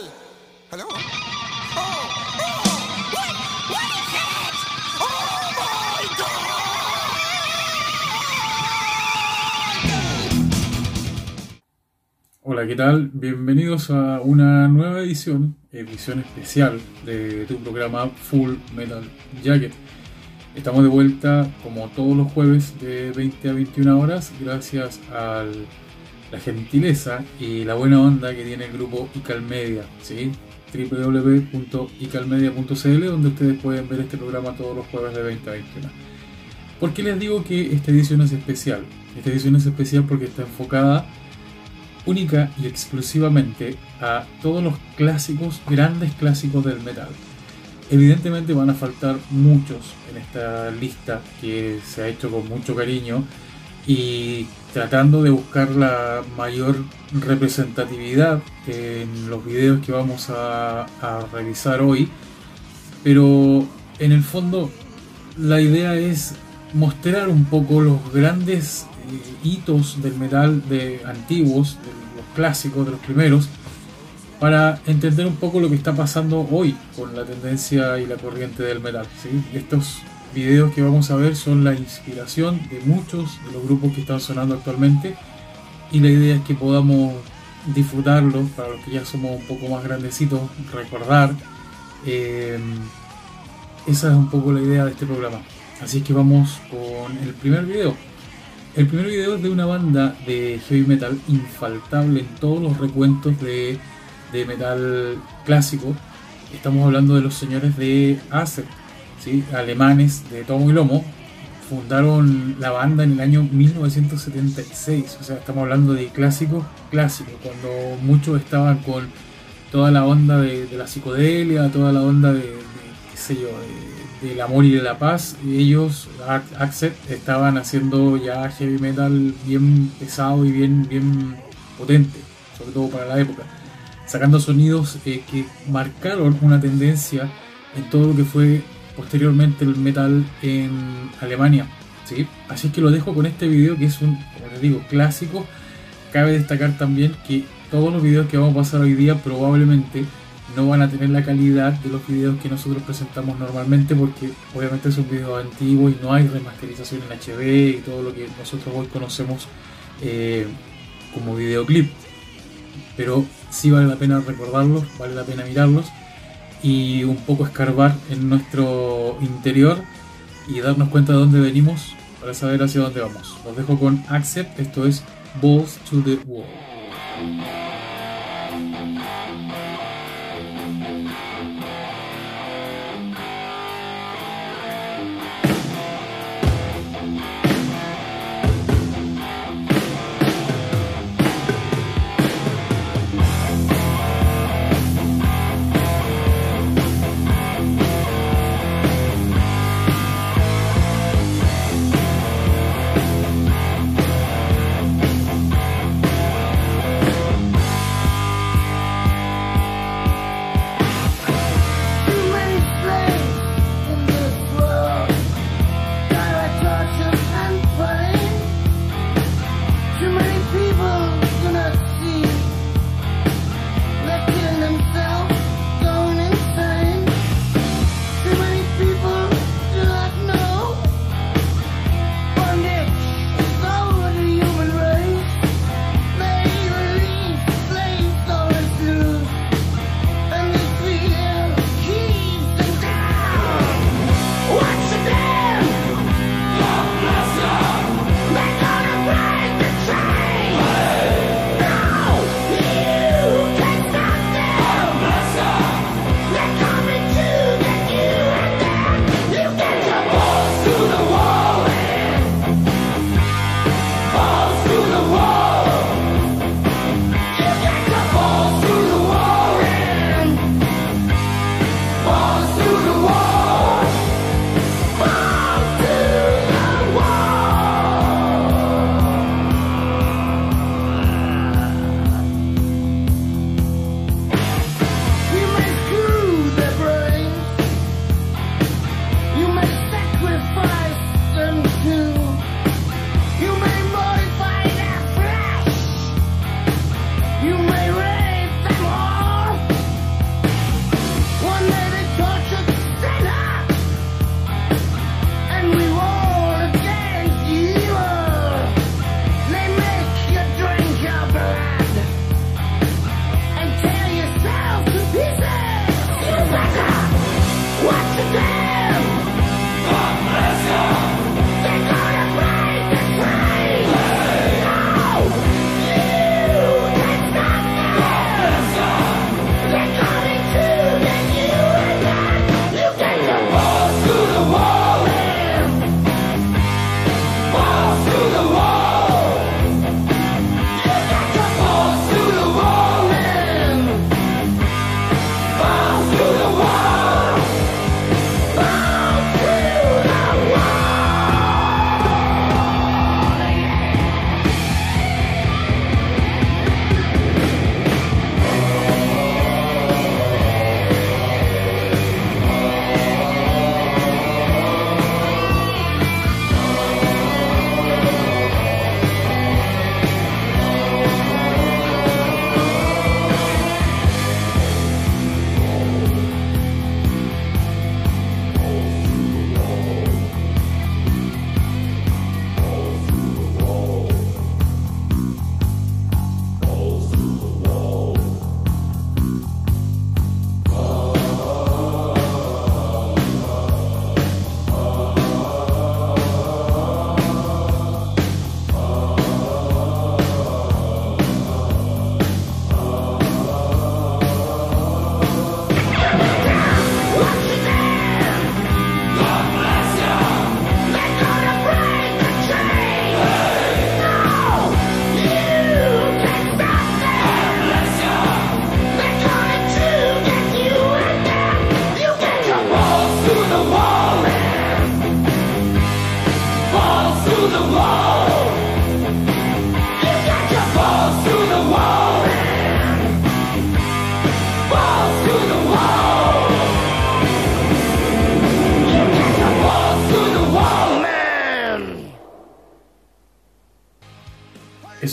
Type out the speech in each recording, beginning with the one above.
Oh, oh, what? What is? Oh my Hola, ¿qué tal? Bienvenidos a una nueva edición, edición especial de tu programa Full Metal Jacket. Estamos de vuelta como todos los jueves de 20 a 21 horas gracias a la gentileza y la buena onda que tiene el grupo Icalmedia, ¿sí? www.icalmedia.cl donde ustedes pueden ver este programa todos los jueves de 20 a 21. ¿Por qué les digo que esta edición es especial? Esta edición es especial porque está enfocada única y exclusivamente a todos los clásicos, grandes clásicos del metal. Evidentemente van a faltar muchos en esta lista que se ha hecho con mucho cariño y tratando de buscar la mayor representatividad en los videos que vamos a, a revisar hoy. Pero en el fondo la idea es mostrar un poco los grandes eh, hitos del metal de antiguos, de los clásicos, de los primeros, para entender un poco lo que está pasando hoy con la tendencia y la corriente del metal. ¿sí? Estos videos que vamos a ver son la inspiración de muchos de los grupos que están sonando actualmente y la idea es que podamos disfrutarlos para los que ya somos un poco más grandecitos, recordar. Eh, esa es un poco la idea de este programa. Así que vamos con el primer video. El primer video es de una banda de heavy metal infaltable en todos los recuentos de, de metal clásico. Estamos hablando de los señores de Acer, ¿sí? alemanes de tomo y lomo. Fundaron la banda en el año 1976, o sea, estamos hablando de clásicos clásicos, cuando muchos estaban con toda la onda de, de la psicodelia, toda la onda de, de qué sé yo, de, del amor y de la paz. Ellos, Accept, estaban haciendo ya heavy metal bien pesado y bien, bien potente, sobre todo para la época. Sacando sonidos eh, que marcaron una tendencia en todo lo que fue posteriormente el metal en Alemania. ¿sí? Así que lo dejo con este video que es un, como les digo, clásico. Cabe destacar también que todos los videos que vamos a pasar hoy día probablemente no van a tener la calidad de los videos que nosotros presentamos normalmente porque obviamente son videos antiguos y no hay remasterización en HD y todo lo que nosotros hoy conocemos eh, como videoclip. Pero sí vale la pena recordarlos, vale la pena mirarlos y un poco escarbar en nuestro interior y darnos cuenta de dónde venimos para saber hacia dónde vamos. Los dejo con Accept, esto es Balls to the Wall.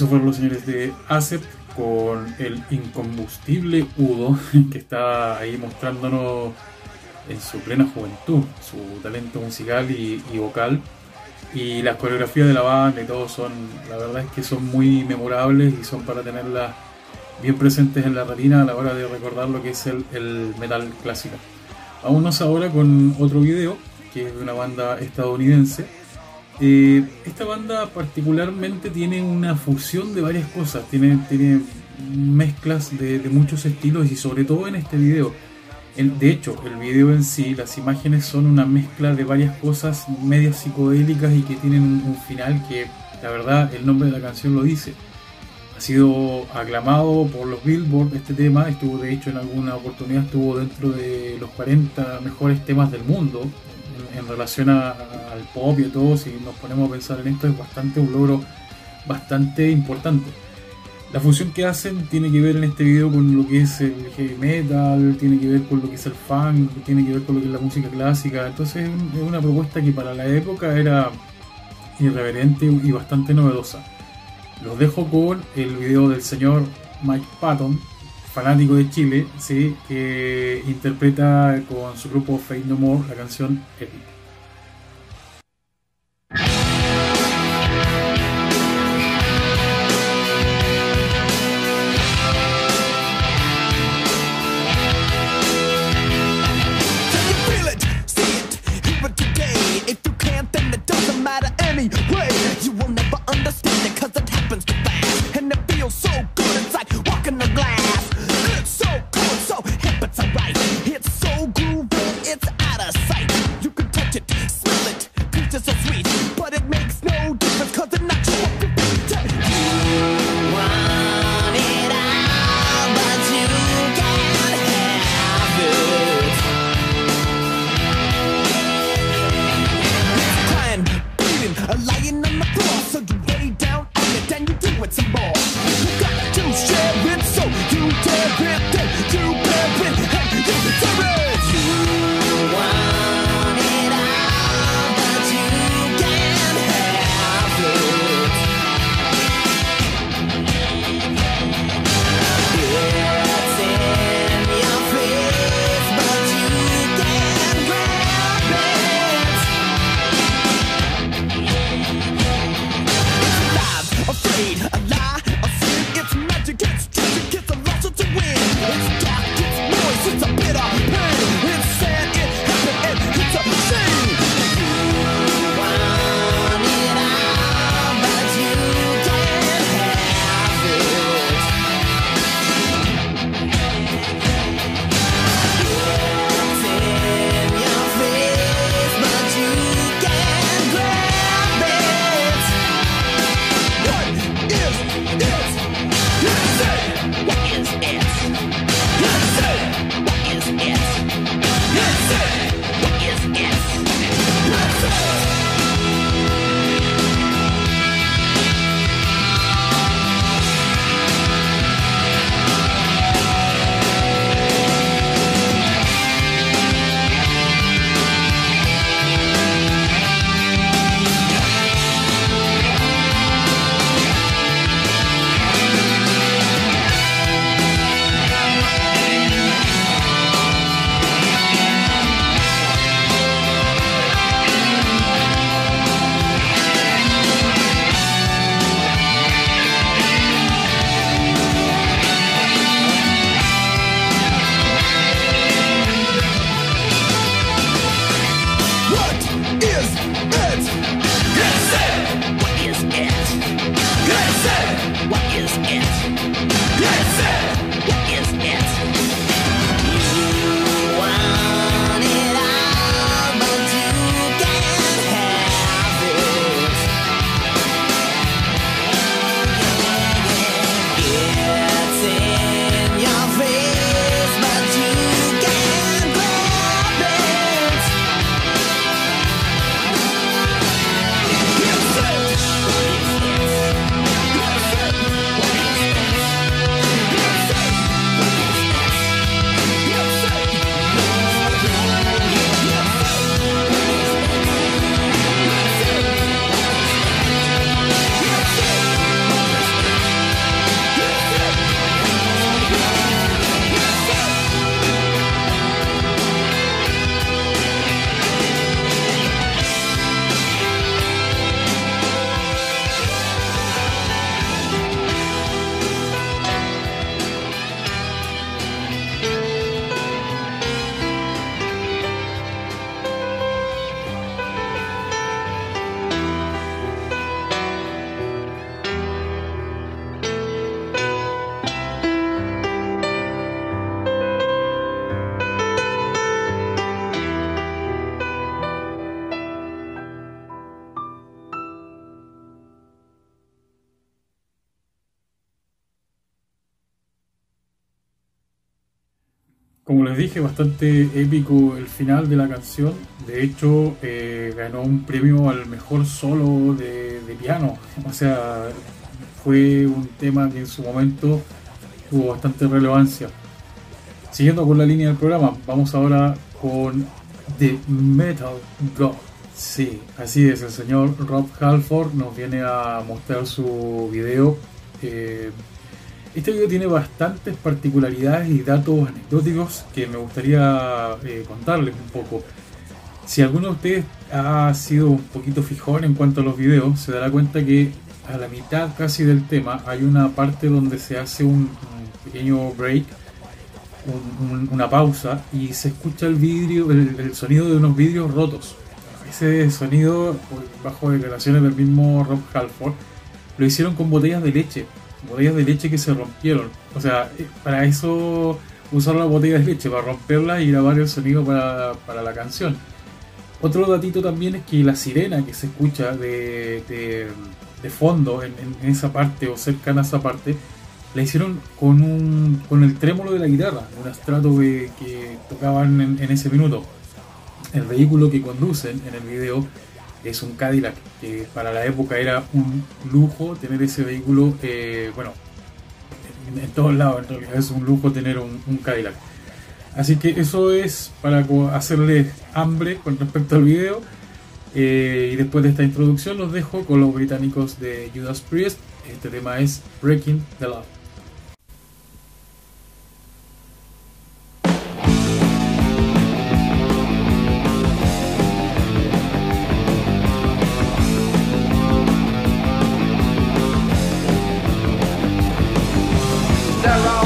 Esos fueron los señores de ASEP con el incombustible Udo, que está ahí mostrándonos en su plena juventud, su talento musical y, y vocal. Y las coreografías de la banda y todo son, la verdad es que son muy memorables y son para tenerlas bien presentes en la retina a la hora de recordar lo que es el, el metal clásico. Vámonos ahora con otro video, que es de una banda estadounidense. Esta banda particularmente tiene una fusión de varias cosas, tiene, mezclas de, muchos estilos y sobre todo en este video. De hecho, el video en sí, las imágenes son una mezcla de varias cosas medias psicodélicas y que tienen un, un final que, la verdad, el nombre de la canción lo dice. Ha sido aclamado por los Billboard este tema, estuvo de hecho en alguna oportunidad estuvo dentro de los 40 mejores temas del mundo en, relación a- al pop y a todo, si nos ponemos a pensar en esto es bastante un logro bastante importante. La fusión que hacen tiene que ver en este video con lo que es el heavy metal, tiene que ver con lo que es el funk, tiene que ver con lo que es la música clásica. Entonces es una propuesta que para la época era irreverente y bastante novedosa. Los dejo con el video del señor Mike Patton, fanático de Chile, ¿sí? que interpreta con su grupo Fate No More la canción Epic. You will never understand it cause it happens too fast. And it feels so good, it's like walking the glass. Dije, bastante épico el final de la canción. De hecho, eh, ganó un premio al mejor solo de, de piano. O sea, fue un tema que en su momento tuvo bastante relevancia. Siguiendo con la línea del programa, vamos ahora con The Metal God. Sí, así es, el señor Rob Halford nos viene a mostrar su video. Eh, este video tiene bastantes particularidades y datos anecdóticos que me gustaría eh, contarles un poco. Si alguno de ustedes ha sido un poquito fijón en cuanto a los videos, se dará cuenta que a la mitad casi del tema hay una parte donde se hace un, un pequeño break, un- un- una pausa y se escucha el vidrio, el, el sonido de unos vidrios rotos. Ese sonido, bajo declaraciones del mismo Rob Halford, lo hicieron con botellas de leche, botellas de leche que se rompieron. O sea, eh, para eso usaron las botellas de leche, para romperlas y grabar el sonido para, para la canción. Otro datito también es que la sirena que se escucha de, de- de fondo en, en esa parte o cercana a esa parte, la hicieron con, un, con el trémolo de la guitarra, un estrato que, que tocaban en, en ese minuto. El vehículo que conducen en el video es un Cadillac, que para la época era un lujo tener ese vehículo, eh, bueno, en, todos lados en realidad es un lujo tener un, Cadillac. Así que eso es para hacerles hambre con respecto al video. Eh, y después de esta introducción los dejo con los británicos de Judas Priest. Este tema es Breaking the Law. Yeah.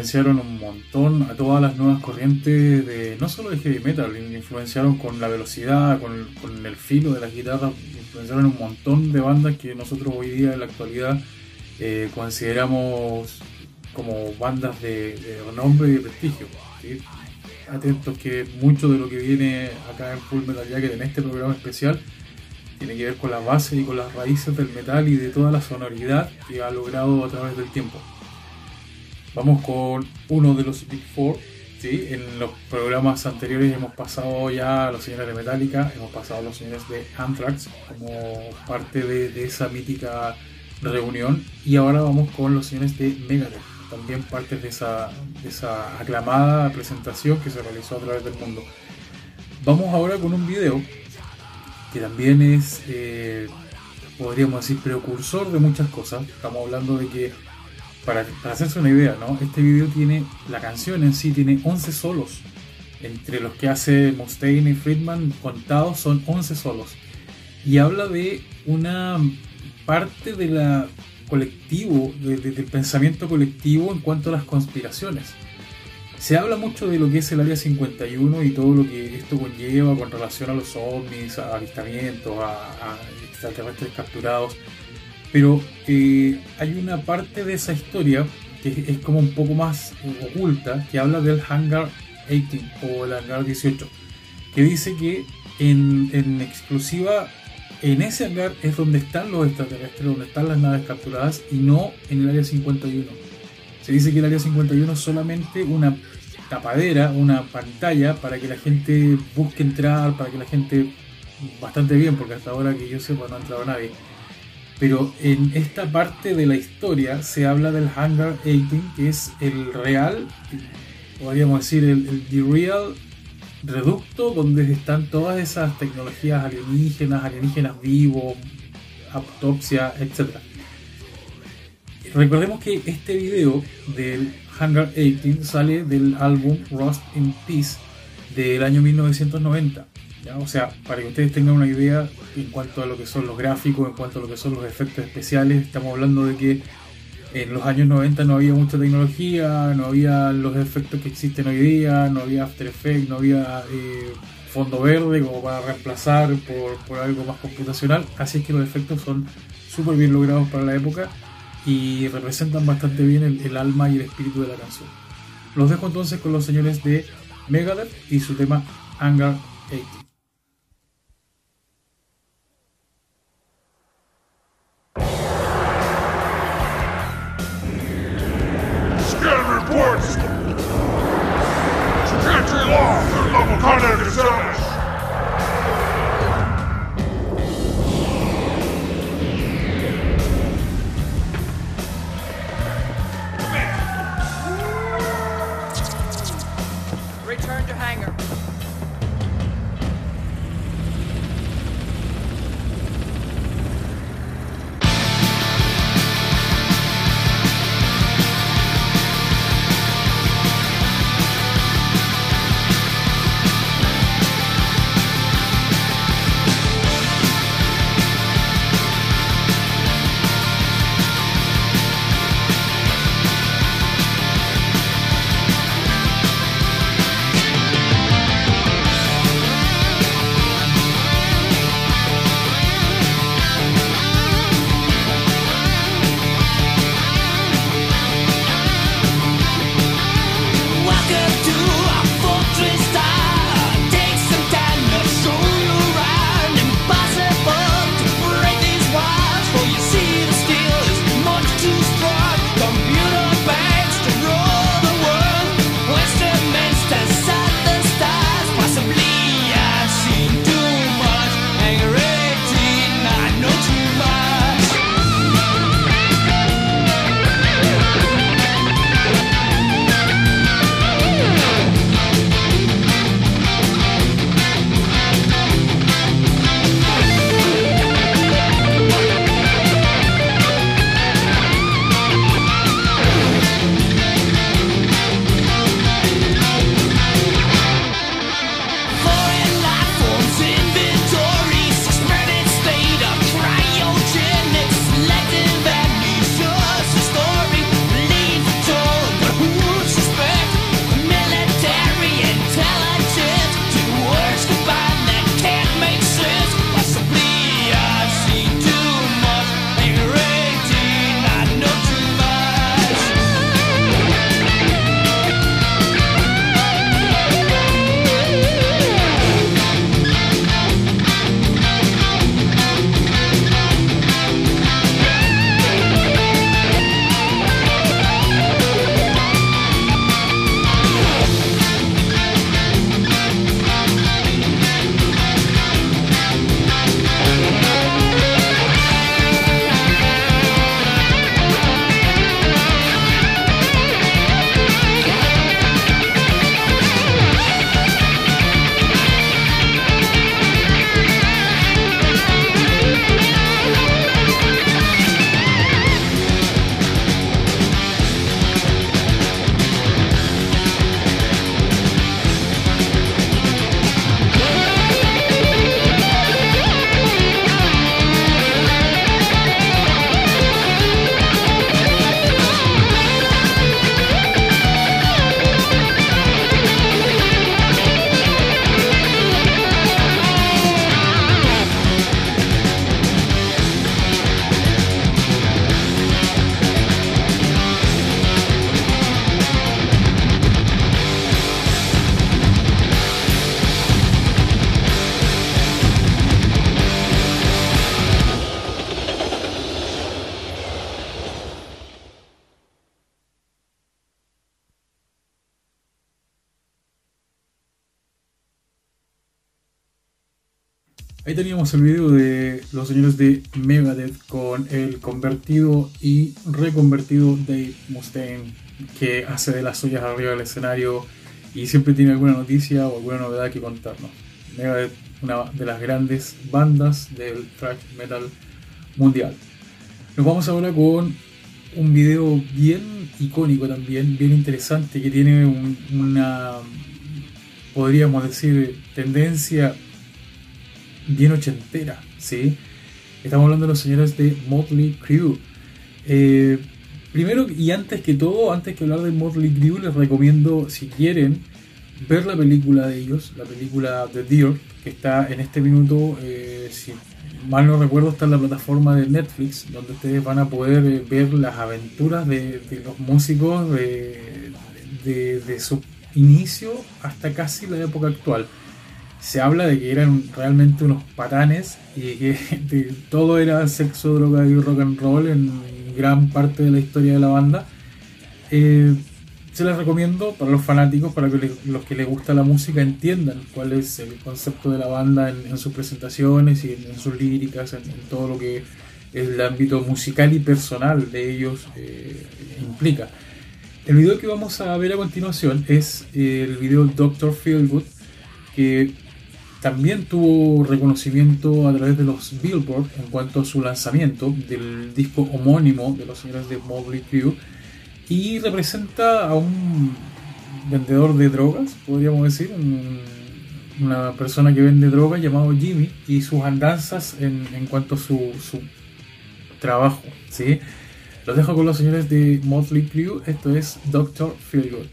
Influenciaron un montón a todas las nuevas corrientes de no solo de heavy metal, influenciaron con la velocidad, con, con el filo de las guitarras, influenciaron un montón de bandas que nosotros hoy día en la actualidad eh, consideramos como bandas de, de renombre y de prestigio. Atentos que mucho de lo que viene acá en Full Metal Jacket en este programa especial tiene que ver con las bases y con las raíces del metal y de toda la sonoridad que ha logrado a través del tiempo. Vamos con uno de los Big Four, ¿sí? En los programas anteriores hemos pasado ya a los señores de Metallica, hemos pasado a los señores de Anthrax como parte de, esa mítica reunión y ahora vamos con los señores de Megadeth, también parte de esa, de esa aclamada presentación que se realizó a través del mundo. Vamos ahora con un video que también es, eh, podríamos decir, precursor de muchas cosas. Estamos hablando de que, para, para hacerse una idea, ¿no? este video tiene, la canción en sí tiene 11 solos. Entre los que hace Mustaine y Friedman contados son 11 solos. Y habla de una parte de colectivo, de- de- del pensamiento colectivo en cuanto a las conspiraciones. Se habla mucho de lo que es el Área 51 y todo lo que esto conlleva con relación a los ovnis, a avistamientos, a, a extraterrestres capturados. Pero eh, hay una parte de esa historia que es, como un poco más eh, oculta, que habla del Hangar 18 o el Hangar 18, que dice que en, en exclusiva en ese hangar es donde están los extraterrestres, donde están las naves capturadas y no en el Área 51. Se dice que el Área 51 es solamente una tapadera, una pantalla para que la gente busque entrar, para que la gente, bastante bien, porque hasta ahora que yo sepa no ha entrado nadie. Pero en esta parte de la historia se habla del Hangar 18, que es el real, podríamos decir, el, the real reducto donde están todas esas tecnologías alienígenas, alienígenas vivos, autopsia, etc. Recordemos que este video del Hangar 18 sale del álbum Rust in Peace del año 1990. O sea, para que ustedes tengan una idea en cuanto a lo que son los gráficos, en cuanto a lo que son los efectos especiales, estamos hablando de que en los años 90 no había mucha tecnología, no había los efectos que existen hoy día, no había After Effects, no había eh, fondo verde como para reemplazar por, por algo más computacional, así es que los efectos son súper bien logrados para la época y representan bastante bien el, el alma y el espíritu de la canción. Los dejo entonces con los señores de Megadeth y su tema Hangar 80. Teníamos el video de los señores de Megadeth con el convertido y reconvertido Dave Mustaine que hace de las suyas arriba del escenario y siempre tiene alguna noticia o alguna novedad que contarnos. Megadeth, una de las grandes bandas del thrash metal mundial. Nos vamos ahora con un video bien icónico también, bien interesante, que tiene un- una, podríamos decir, tendencia bien ochentera, ¿sí? Estamos hablando de los señores de Motley Crue. Eh, primero y antes que todo, antes que hablar de Motley Crue, les recomiendo, si quieren, ver la película de ellos, la película The Deer, que está en este minuto, eh, si mal no recuerdo, está en la plataforma de Netflix, donde ustedes van a poder eh, ver las aventuras de, los músicos de- de su inicio hasta casi la época actual. Se habla de que eran realmente unos patanes y que de- todo era sexo, droga y rock and roll en gran parte de la historia de la banda. Eh, se les recomiendo para los fanáticos, para que los que les gusta la música entiendan cuál es el concepto de la banda en, en sus presentaciones y en, en sus líricas, en, en todo lo que el ámbito musical y personal de ellos eh, implica. El video que vamos a ver a continuación es el video Doctor Feelgood, que también tuvo reconocimiento a través de los Billboard en cuanto a su lanzamiento del disco homónimo de los señores de Motley Crue y representa a un vendedor de drogas, podríamos decir, un- una persona que vende drogas llamado Jimmy y sus andanzas en, en cuanto a su, su trabajo. ¿sí? Los dejo con los señores de Motley Crue, esto es Doctor Feelgood.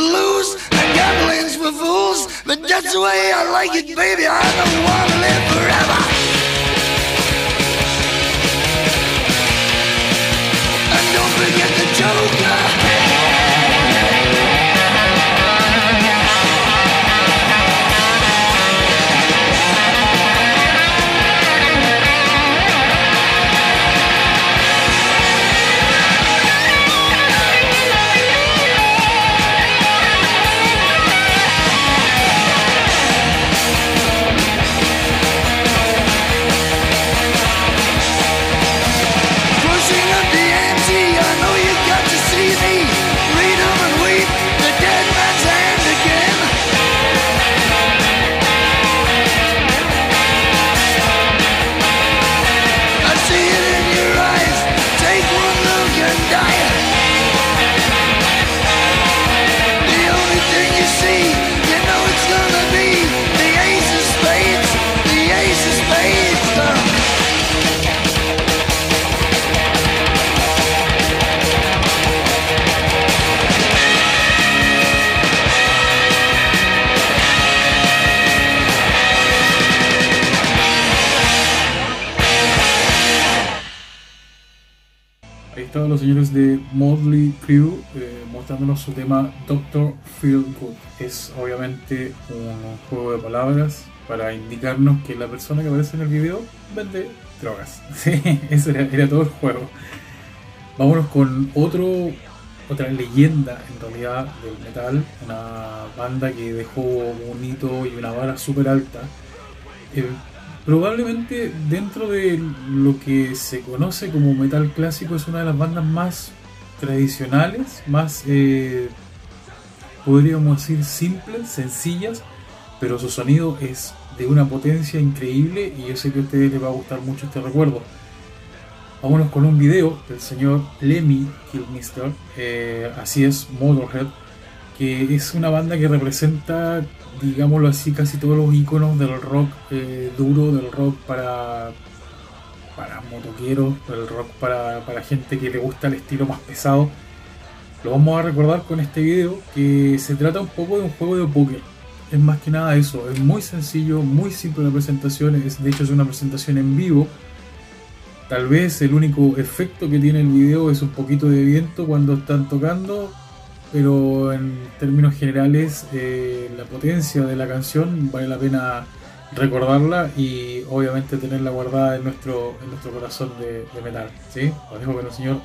To lose, and gambling's for fools. But that's the way I like it, baby. I don't want to live forever. And don't forget the Joker. Estaban los señores de Motley Crue eh, mostrándonos su tema Doctor Feel Good. Es obviamente un juego de palabras para indicarnos que la persona que aparece en el video vende drogas. Sí, ese era, todo el juego. Vámonos con otra leyenda en realidad del metal, una banda que dejó un hito y una vara súper alta. Probablemente dentro de lo que se conoce como metal clásico es una de las bandas más tradicionales, más eh, podríamos decir simples, sencillas, pero su sonido es de una potencia increíble y yo sé que a ustedes les va a gustar mucho este recuerdo. Vámonos con un video del señor Lemmy Kilmister, eh, así es, Motorhead, que es una banda que representa, digámoslo así, casi todos los iconos del rock eh, duro, del rock para, para motoqueros, del rock para, para gente que le gusta el estilo más pesado. Lo vamos a recordar con este video que se trata un poco de un juego de póker. Es más que nada eso, es muy sencillo, muy simple la presentación, es, de hecho es una presentación en vivo. Tal vez el único efecto que tiene el video es un poquito de viento cuando están tocando, pero en términos generales eh, la potencia de la canción vale la pena recordarla y obviamente tenerla guardada en nuestro, en nuestro corazón de, de metal. ¿sí? Os dejo con el señor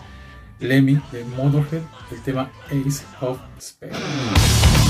Lemmy de Motorhead, el tema Ace of Spades.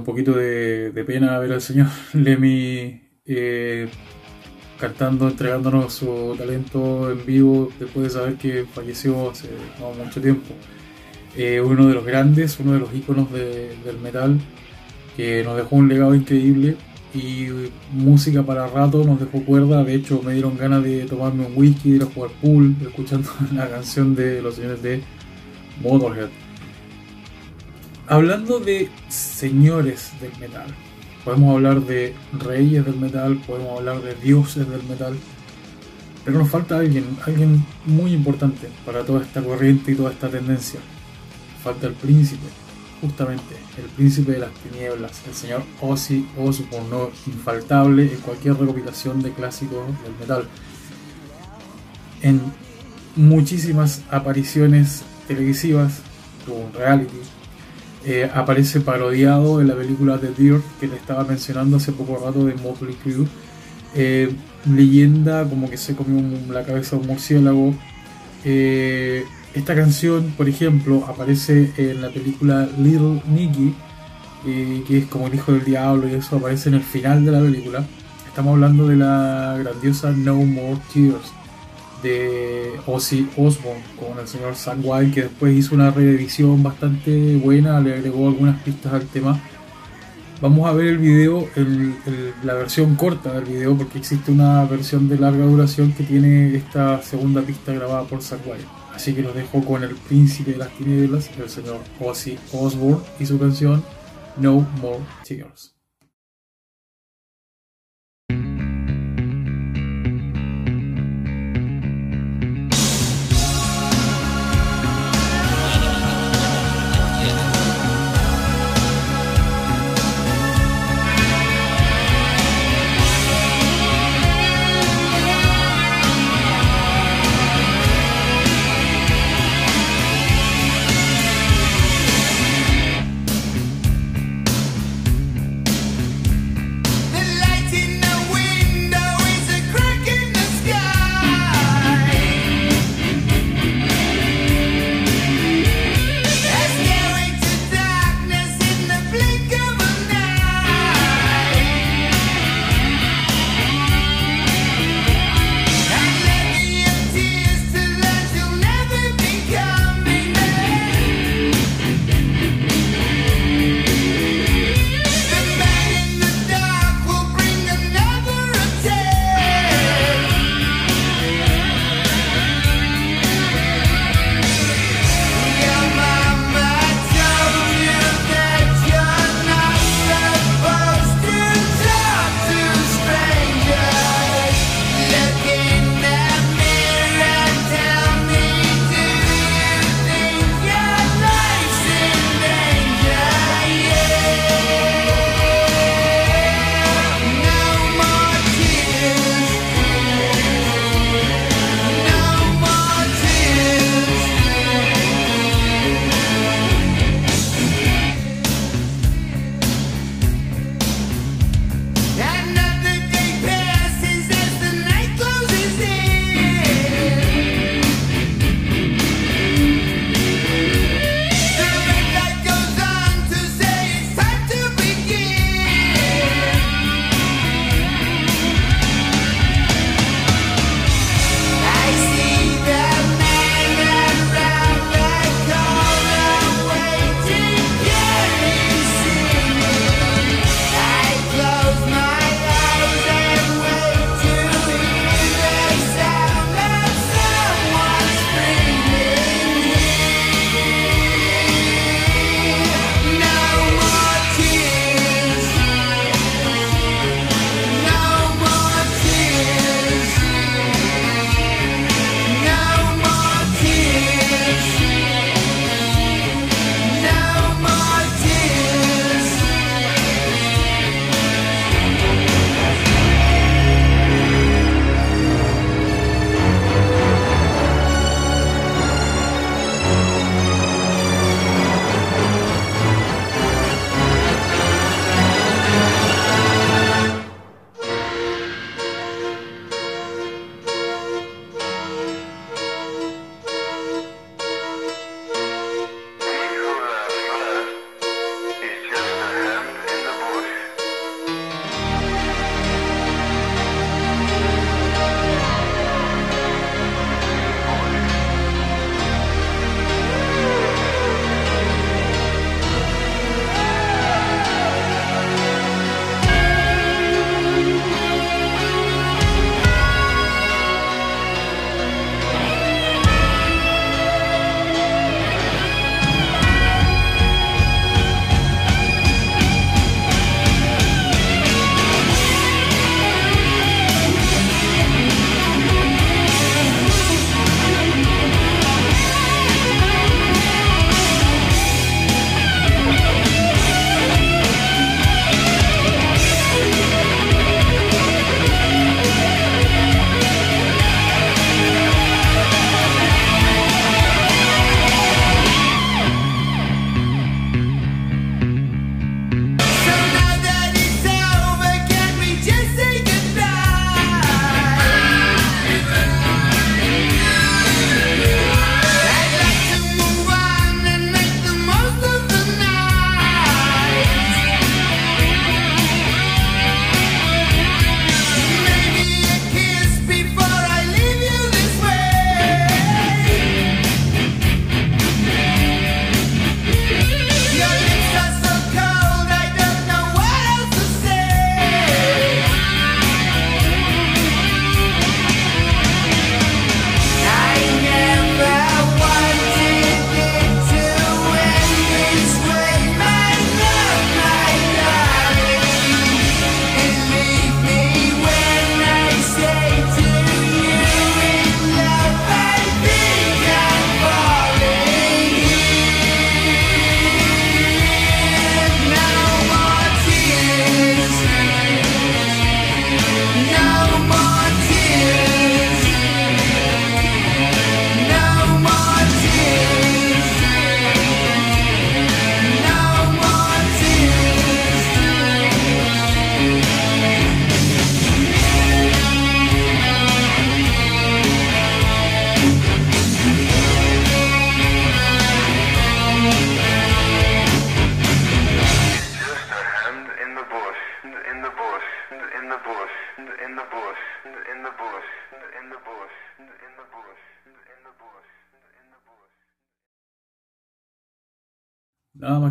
Un poquito de, pena ver al señor Lemmy eh, cantando, entregándonos su talento en vivo después de saber que falleció hace mucho tiempo. Eh, uno de los grandes, uno de los íconos de- del metal, que nos dejó un legado increíble y música para rato, nos dejó cuerda. De hecho, me dieron ganas de tomarme un whisky, de ir a jugar pool, escuchando la canción de los señores de Motorhead. Hablando de señores del metal, podemos hablar de reyes del metal, podemos hablar de dioses del metal, pero nos falta alguien, alguien muy importante para toda esta corriente y toda esta tendencia. Falta el príncipe, justamente, el príncipe de las tinieblas, el señor Ozzy Osbourne, ¿no? infaltable en cualquier recopilación de clásicos del metal. En muchísimas apariciones televisivas, tuvo un reality, eh, aparece parodiado en la película The Dirt que le estaba mencionando hace poco rato de Motley Crue. Eh, leyenda como que se comió un- la cabeza de un murciélago. Eh, esta canción, por ejemplo, aparece en la película Little Nicky, que es como el hijo del diablo y eso aparece en el final de la película. Estamos hablando de la grandiosa No More Tears de Ozzy Osbourne con el señor Wild que después hizo una reedición bastante buena, le agregó algunas pistas al tema. Vamos a ver el video, la versión corta del video, porque existe una versión de larga duración que tiene esta segunda pista grabada por Wild. Así que los dejo con el príncipe de las tinieblas, el señor Ozzy Osbourne y su canción No More Tears.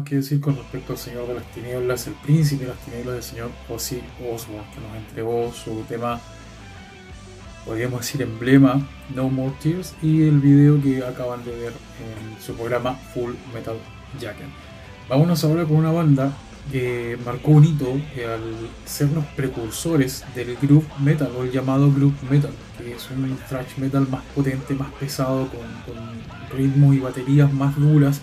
Que decir con respecto al Señor de las Tinieblas, el príncipe de las tinieblas del señor Ozzy Osbourne, que nos entregó su tema, podríamos decir, emblema, No More Tears, y el video que acaban de ver en su programa Full Metal Jacket. Vámonos ahora con una banda que marcó un hito al ser los precursores del groove metal o el llamado groove metal, que es un thrash metal más potente, más pesado, con, con ritmos y baterías más duras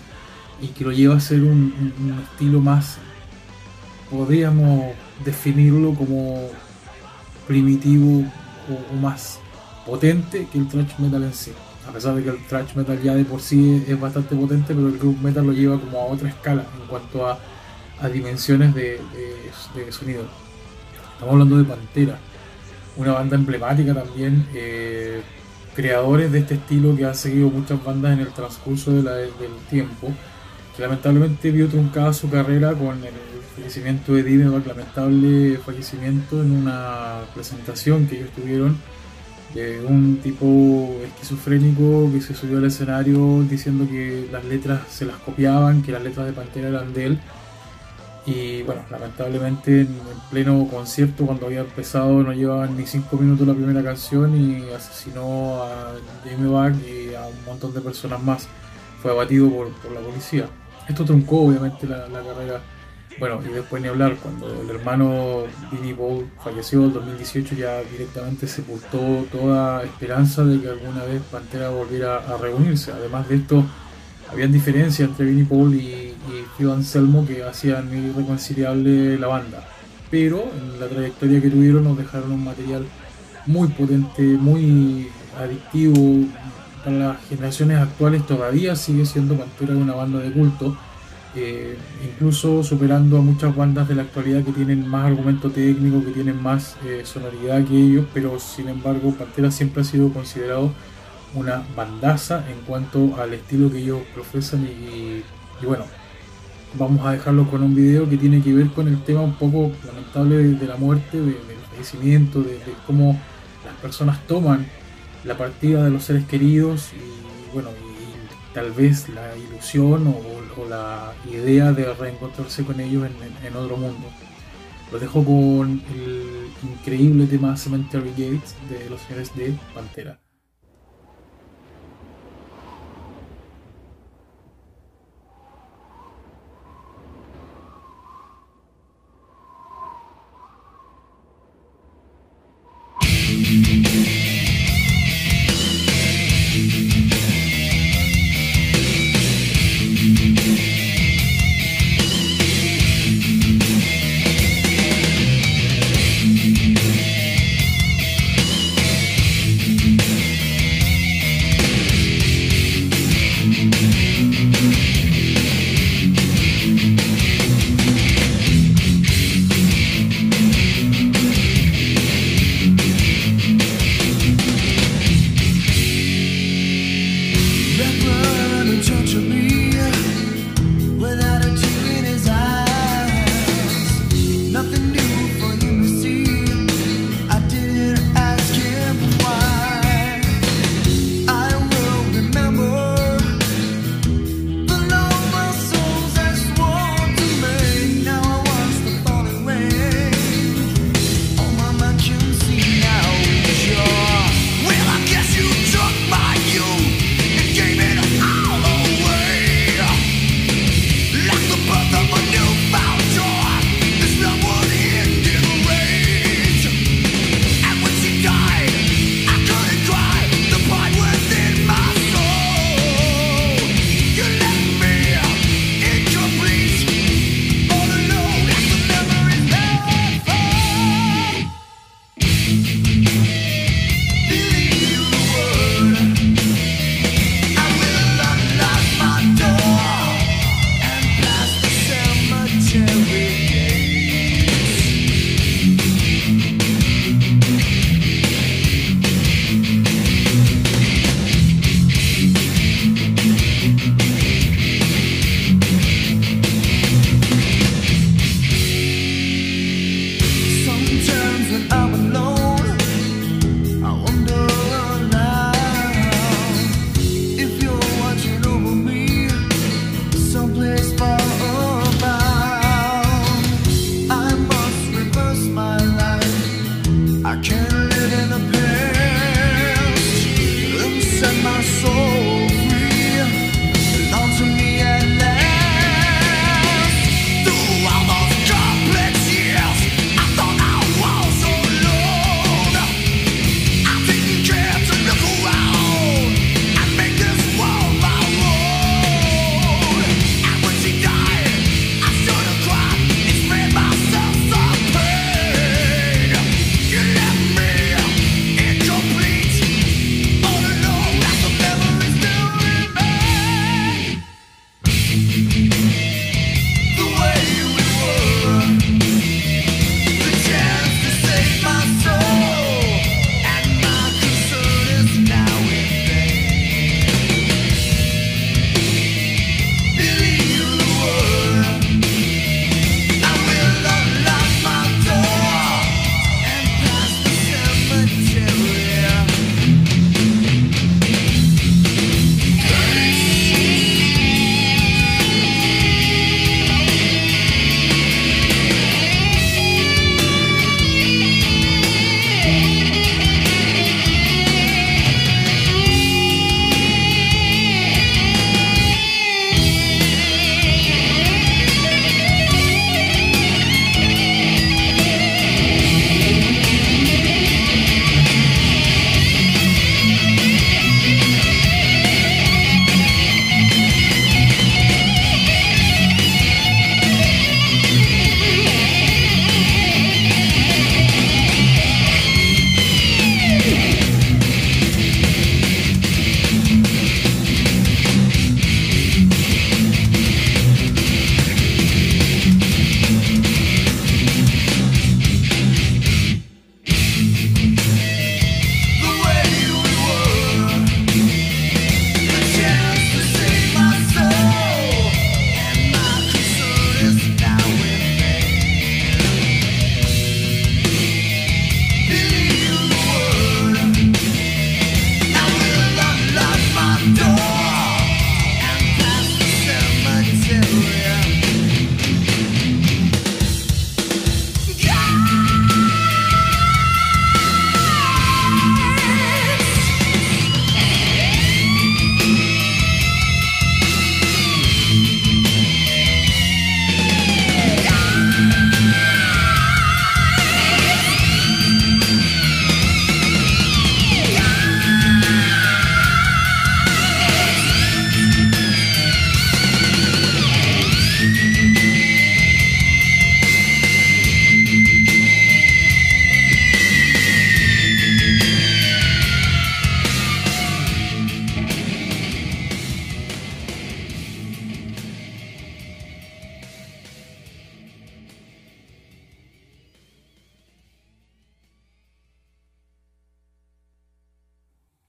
y que lo lleva a ser un, estilo más, podríamos definirlo como primitivo o, más potente que el thrash metal en sí. A pesar de que el thrash metal ya de por sí es, bastante potente, pero el groove metal lo lleva como a otra escala en cuanto a, dimensiones de, sonido. Estamos hablando de Pantera, una banda emblemática también, eh, creadores de este estilo que han seguido muchas bandas en el transcurso del tiempo, lamentablemente vio truncada su carrera con el fallecimiento de Dimebag, lamentable fallecimiento en una presentación que ellos tuvieron de un tipo esquizofrénico que se subió al escenario diciendo que las letras se las copiaban, que las letras de Pantera eran de él. Y bueno, lamentablemente en, en pleno concierto, cuando había empezado, no llevaban ni 5 minutos la primera canción y asesinó a Dimebag y a un montón de personas más. Fue abatido por la policía. Esto truncó obviamente la, la carrera. Bueno, y después ni hablar, cuando el hermano Billy Paul falleció en 2018 ya directamente sepultó toda esperanza de que alguna vez Pantera volviera a reunirse. Además de esto, habían diferencias entre Vinnie Paul y, y Phil Anselmo que hacían irreconciliable la banda. Pero en la trayectoria que tuvieron nos dejaron un material muy potente, muy adictivo. Para las generaciones actuales todavía sigue siendo Pantera una banda de culto. eh, incluso superando a muchas bandas de la actualidad que tienen más argumento técnico, que tienen más eh, sonoridad que ellos, pero sin embargo Pantera siempre ha sido considerado una bandaza en cuanto al estilo que ellos profesan y, bueno, vamos a dejarlo con un video que tiene que ver con el tema un poco lamentable de, la muerte, de- del fallecimiento, de cómo las personas toman la partida de los seres queridos y bueno, y tal vez la ilusión o, la idea de reencontrarse con ellos en otro mundo. Los dejo con el increíble tema Cemetery Gates de los señores de Pantera.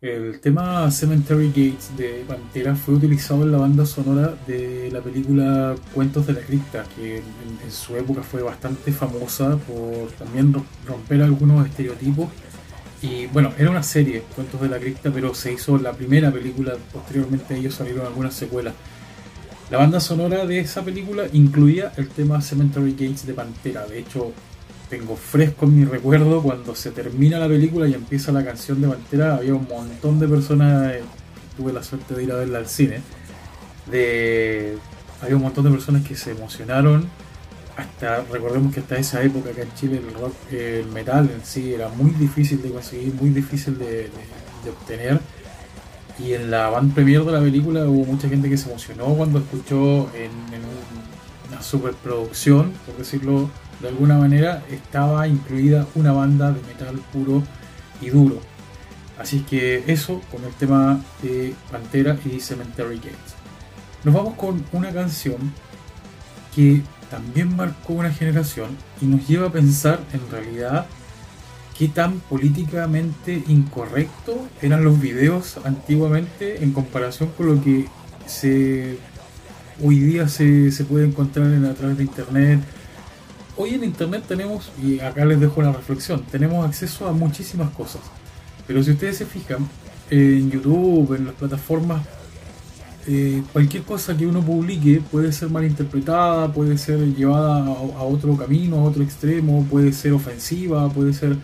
El tema Cemetery Gates de Pantera fue utilizado en la banda sonora de la película Cuentos de la Cripta, que en, su época fue bastante famosa por también ro- romper algunos estereotipos. Y bueno, era una serie, Cuentos de la Cripta, pero se hizo la primera película, posteriormente ellos salieron algunas secuelas. La banda sonora de esa película incluía el tema Cemetery Gates de Pantera. De hecho, tengo fresco en mi recuerdo cuando se termina la película y empieza la canción de Pantera. Había un montón de personas, eh, tuve la suerte de ir a verla al cine. De, había un montón de personas que se emocionaron. Hasta, recordemos que hasta esa época acá en Chile el rock, el metal en sí era muy difícil de conseguir, muy difícil de, de- de obtener. Y en la band premier de la película hubo mucha gente que se emocionó cuando escuchó en, en un- una superproducción, por decirlo de alguna manera, estaba incluida una banda de metal puro y duro. Así que eso con el tema de Pantera y Cemetery Gates. Nos vamos con una canción que también marcó una generación y nos lleva a pensar en realidad qué tan políticamente incorrecto eran los videos antiguamente en comparación con lo que se hoy día se, se puede encontrar en- a través de internet. Hoy en internet tenemos, y acá les dejo una reflexión, tenemos acceso a muchísimas cosas. Pero si ustedes se fijan, en YouTube, en las plataformas, eh, cualquier cosa que uno publique puede ser malinterpretada, puede ser llevada a, a otro camino, a otro extremo, puede ser ofensiva, puede ser...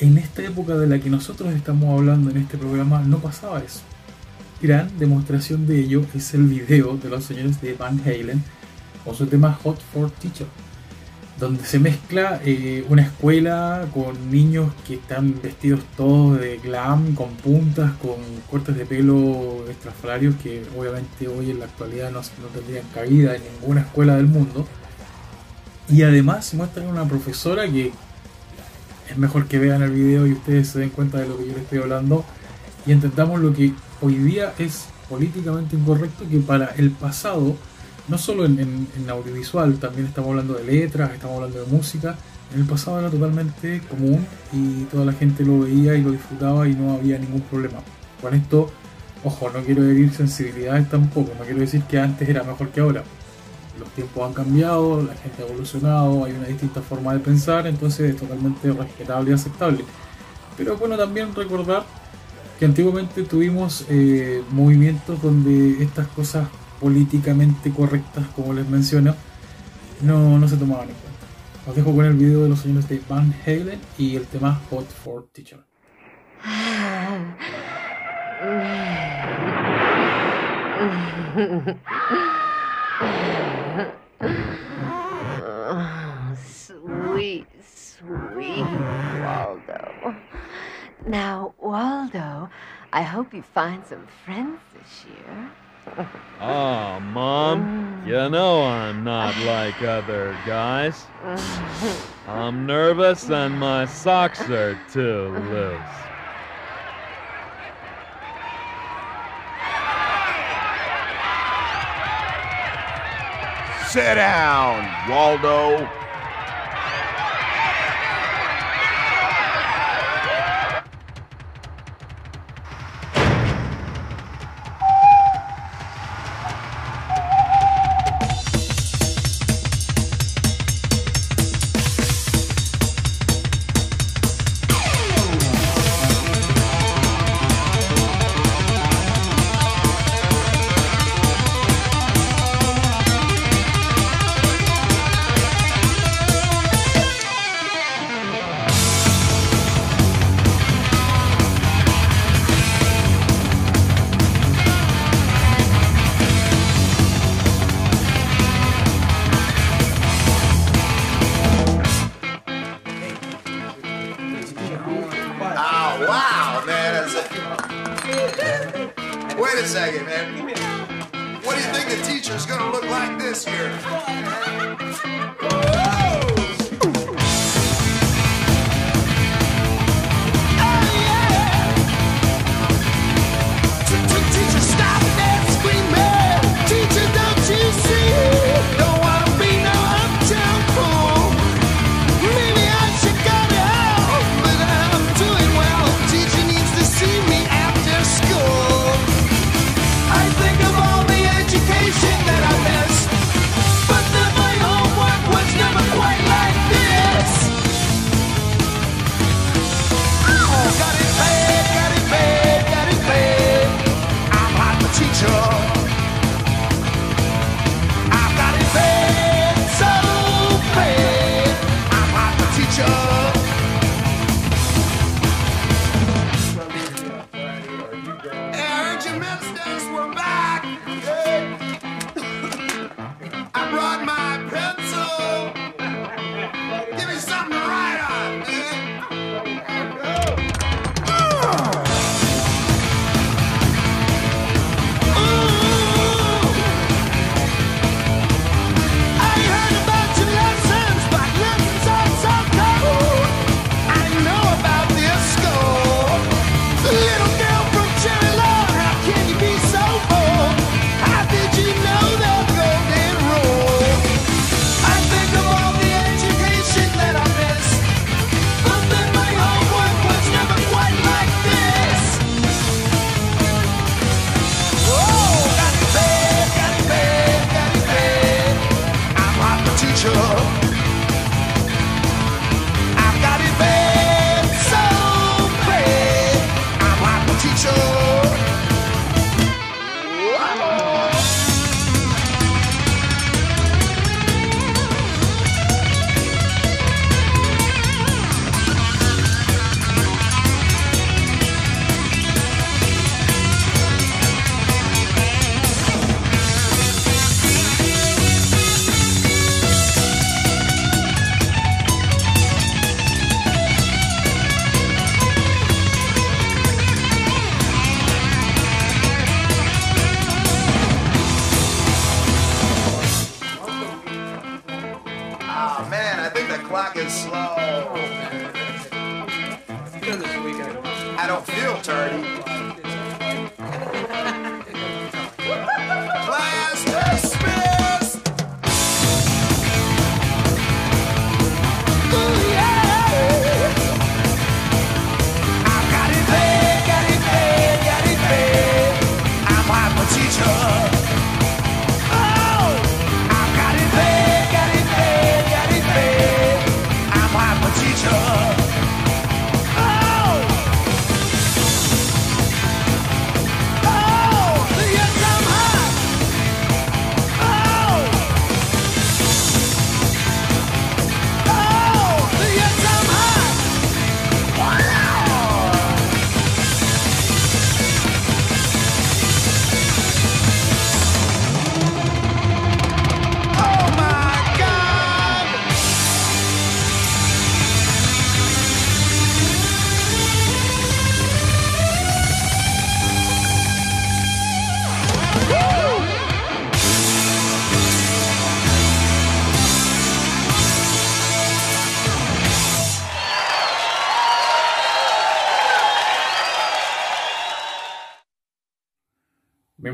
En esta época de la que nosotros estamos hablando en este programa no pasaba eso. Gran demostración de ello es el video de los señores de Van Halen con su tema Hot for Teacher, donde se mezcla eh, una escuela con niños que están vestidos todos de glam, con puntas, con cortes de pelo estrafalarios que obviamente hoy en la actualidad no, no tendrían cabida en ninguna escuela del mundo. Y además muestran una profesora que es mejor que vean el video y ustedes se den cuenta de lo que yo les estoy hablando y entendamos lo que hoy día es políticamente incorrecto que para el pasado, no solo en, audiovisual, también estamos hablando de letras, estamos hablando de música, en el pasado era totalmente común y toda la gente lo veía y lo disfrutaba y no había ningún problema. Con esto, ojo, no quiero herir sensibilidades tampoco, no quiero decir que antes era mejor que ahora. Los tiempos han cambiado, la gente ha evolucionado, hay una distinta forma de pensar, entonces es totalmente respetable y aceptable. Pero bueno también recordar que antiguamente tuvimos eh, movimientos donde estas cosas políticamente correctas, como les menciono, no, no se tomaban en cuenta. Os dejo con el video de los señores de Van Halen y el tema Hot for Teacher. Sweet, sweet Waldo. Now, Waldo, I hope you find some friends this year. Oh, Mom, you know I'm not like other guys. I'm nervous and my socks are too loose. Sit down, Waldo.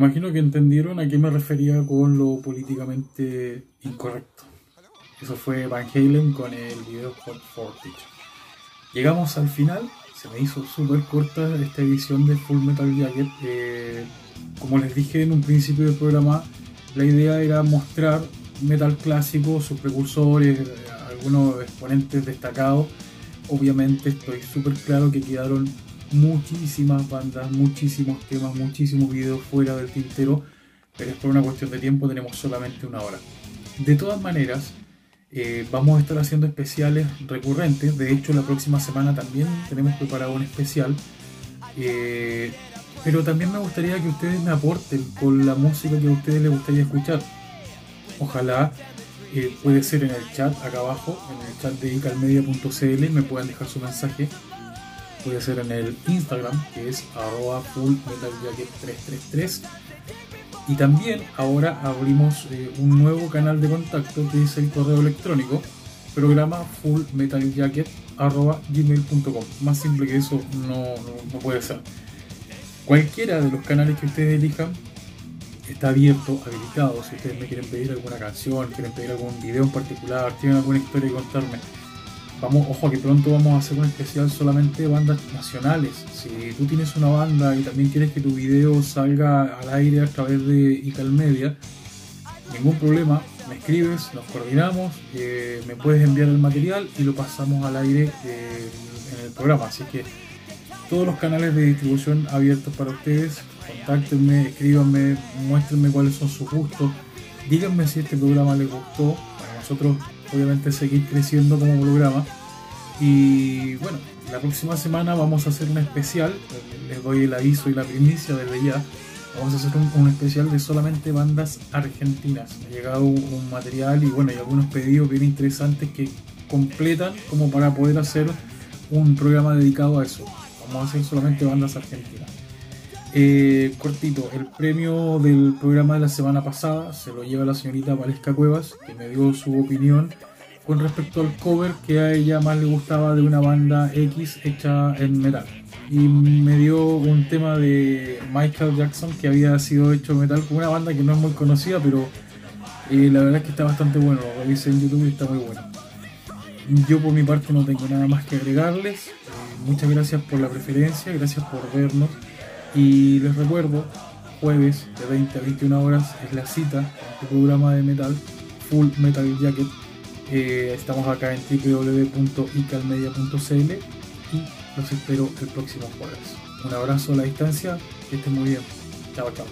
Imagino que entendieron a qué me refería con lo políticamente incorrecto. Eso fue Van Halen con el video Hot Fortich. Llegamos al final, se me hizo súper corta esta edición de Full Metal Jacket. Eh, como les dije en un principio del programa, la idea era mostrar metal clásico, sus precursores, algunos exponentes destacados. Obviamente estoy súper claro que quedaron muchísimas bandas, muchísimos temas, muchísimos videos fuera del tintero, pero es por una cuestión de tiempo, tenemos solamente una hora. De todas maneras, eh, vamos a estar haciendo especiales recurrentes, de hecho la próxima semana también tenemos preparado un especial, eh, pero también me gustaría que ustedes me aporten con la música que a ustedes les gustaría escuchar. Ojalá eh, puede ser en el chat acá abajo, en el chat de icalmedia.cl, me puedan dejar su mensaje puede ser en el Instagram, que es arroba fullmetaljacket333. Y también ahora abrimos eh, un nuevo canal de contacto que es el correo electrónico, programa fullmetaljacket.gmail.com. Más simple que eso no, no- no puede ser. Cualquiera de los canales que ustedes elijan está abierto, habilitado. Si ustedes me quieren pedir alguna canción, quieren pedir algún video en particular, tienen alguna historia que contarme, Ojo que pronto vamos a hacer un especial solamente de bandas nacionales. Si tú tienes una banda y también quieres que tu video salga al aire a través de Icalmedia, ningún problema, me escribes, nos coordinamos, eh, me puedes enviar el material y lo pasamos al aire eh, en el programa. Así que todos los canales de distribución abiertos para ustedes, contáctenme, escríbanme, muéstrenme cuáles son sus gustos, díganme si este programa les gustó, para nosotros obviamente seguir creciendo como programa. Y bueno, la próxima semana vamos a hacer un especial, les doy el aviso y la primicia desde ya. Vamos a hacer un, especial de solamente bandas argentinas. Ha llegado un, un material y bueno, hay algunos pedidos bien interesantes que completan como para poder hacer un programa dedicado a eso. Vamos a hacer solamente bandas argentinas. Eh, cortito, el premio del programa de la semana pasada se lo lleva la señorita Valesca Cuevas, que me dio su opinión con respecto al cover que a ella más le gustaba de una banda X hecha en metal. Y me dio un tema de Michael Jackson que había sido hecho metal con una banda que no es muy conocida, pero eh, la verdad es que está bastante bueno. Lo revisé en YouTube y está muy bueno. Yo por mi parte no tengo nada más que agregarles. Eh, muchas gracias por la preferencia, gracias por vernos. Y les recuerdo, jueves de 20 a 21 horas es la cita en tu programa de metal, Full Metal Jacket. Eh, estamos acá en www.icalmedia.cl y los espero el próximo jueves. Un abrazo a la distancia, que estén muy bien. Chao, chao.